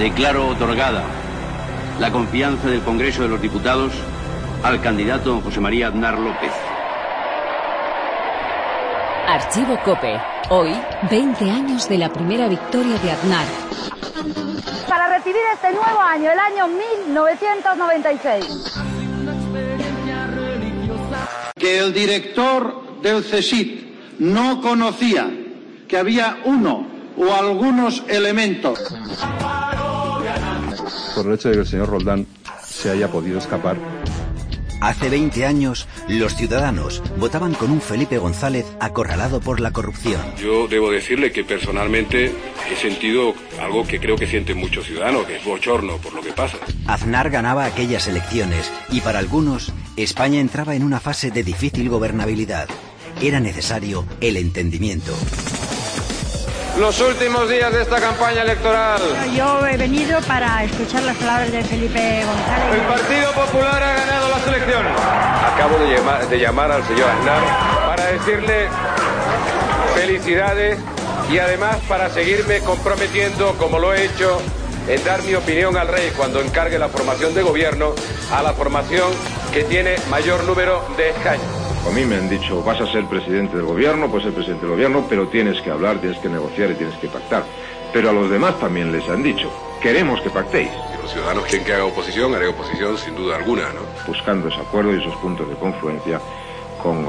Declaro otorgada la confianza del Congreso de los Diputados al candidato José María Aznar López. Archivo Cope. Hoy, 20 años de la primera victoria de Aznar. Para recibir este nuevo año, el año 1996. Que el director del CSIC no conocía que había uno o algunos elementos. Por el hecho de que el señor Roldán se haya podido escapar Hace 20 años, los ciudadanos votaban con un Felipe González acorralado por la corrupción. Yo debo decirle que personalmente he sentido algo que creo que sienten muchos ciudadanos, que es bochorno por lo que pasa. Aznar ganaba aquellas elecciones y para algunos, España entraba en una fase de difícil gobernabilidad. Era necesario el entendimiento. Los últimos días de esta campaña electoral. Yo he venido para escuchar las palabras de Felipe González. El Partido Popular ha ganado las elecciones. Acabo de llamar, de llamar al señor Aznar para decirle felicidades y además para seguirme comprometiendo, como lo he hecho, en dar mi opinión al rey cuando encargue la formación de gobierno a la formación que tiene mayor número de escaños. A mí me han dicho, vas a ser presidente del gobierno, puedes ser presidente del gobierno, pero tienes que hablar, tienes que negociar y tienes que pactar. Pero a los demás también les han dicho, queremos que pactéis. Si los ciudadanos quieren que haga oposición, haré oposición sin duda alguna, ¿no? Buscando ese acuerdo y esos puntos de confluencia con, eh,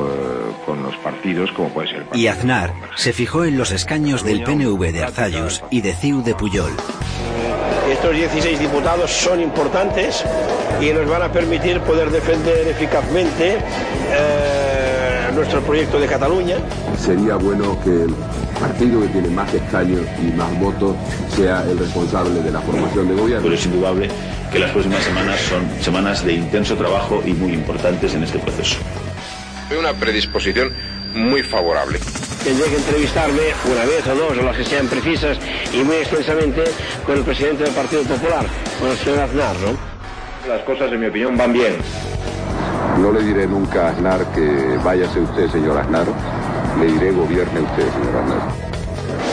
con los partidos, como puede ser el Y Aznar se fijó en los escaños del PNV de Arzayus y de CIU de Puyol. Estos 16 diputados son importantes y nos van a permitir poder defender eficazmente eh, nuestro proyecto de Cataluña. Sería bueno que el partido que tiene más escaños y más votos sea el responsable de la formación de gobierno. Pero es indudable que las próximas semanas son semanas de intenso trabajo y muy importantes en este proceso. Hay una predisposición muy favorable. Tendré que entrevistarme una vez o dos o las que sean precisas y muy extensamente con el presidente del Partido Popular, con el señor Aznar, ¿no? Las cosas, en mi opinión, van bien. No le diré nunca a Aznar que váyase usted, señor Aznar. Le diré gobierne usted, señor Aznar.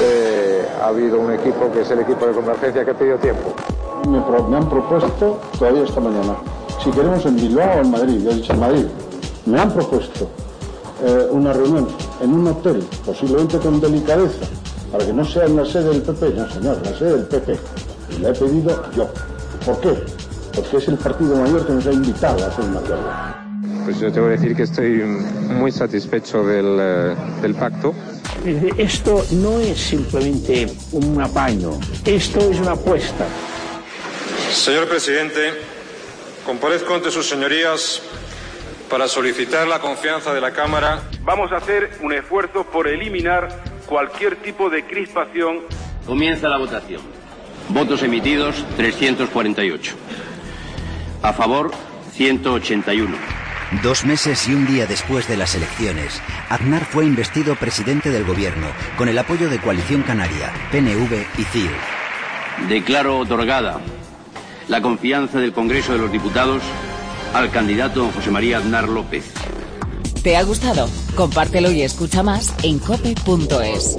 Eh, ha habido un equipo que es el equipo de convergencia que ha pedido tiempo. Me, pro- me han propuesto todavía esta mañana si queremos en Bilbao o en Madrid. Yo he dicho en Madrid. Me han propuesto eh, una reunión en un hotel, posiblemente con delicadeza, para que no sea en la sede del PP, no señor, la sede del PP. Y la he pedido yo. ¿Por qué? Porque es el partido mayor que nos ha invitado a hacer un acuerdo. Pues yo tengo que decir que estoy muy satisfecho del, eh, del pacto. Esto no es simplemente un apaño, esto es una apuesta. Señor presidente, comparezco ante sus señorías para solicitar la confianza de la Cámara. Vamos a hacer un esfuerzo por eliminar cualquier tipo de crispación. Comienza la votación. Votos emitidos 348. A favor 181. Dos meses y un día después de las elecciones, Aznar fue investido presidente del gobierno con el apoyo de Coalición Canaria, PNV y CIU. Declaro otorgada la confianza del Congreso de los Diputados al candidato José María Aznar López. ¿Te ha gustado? Compártelo y escucha más en cope.es.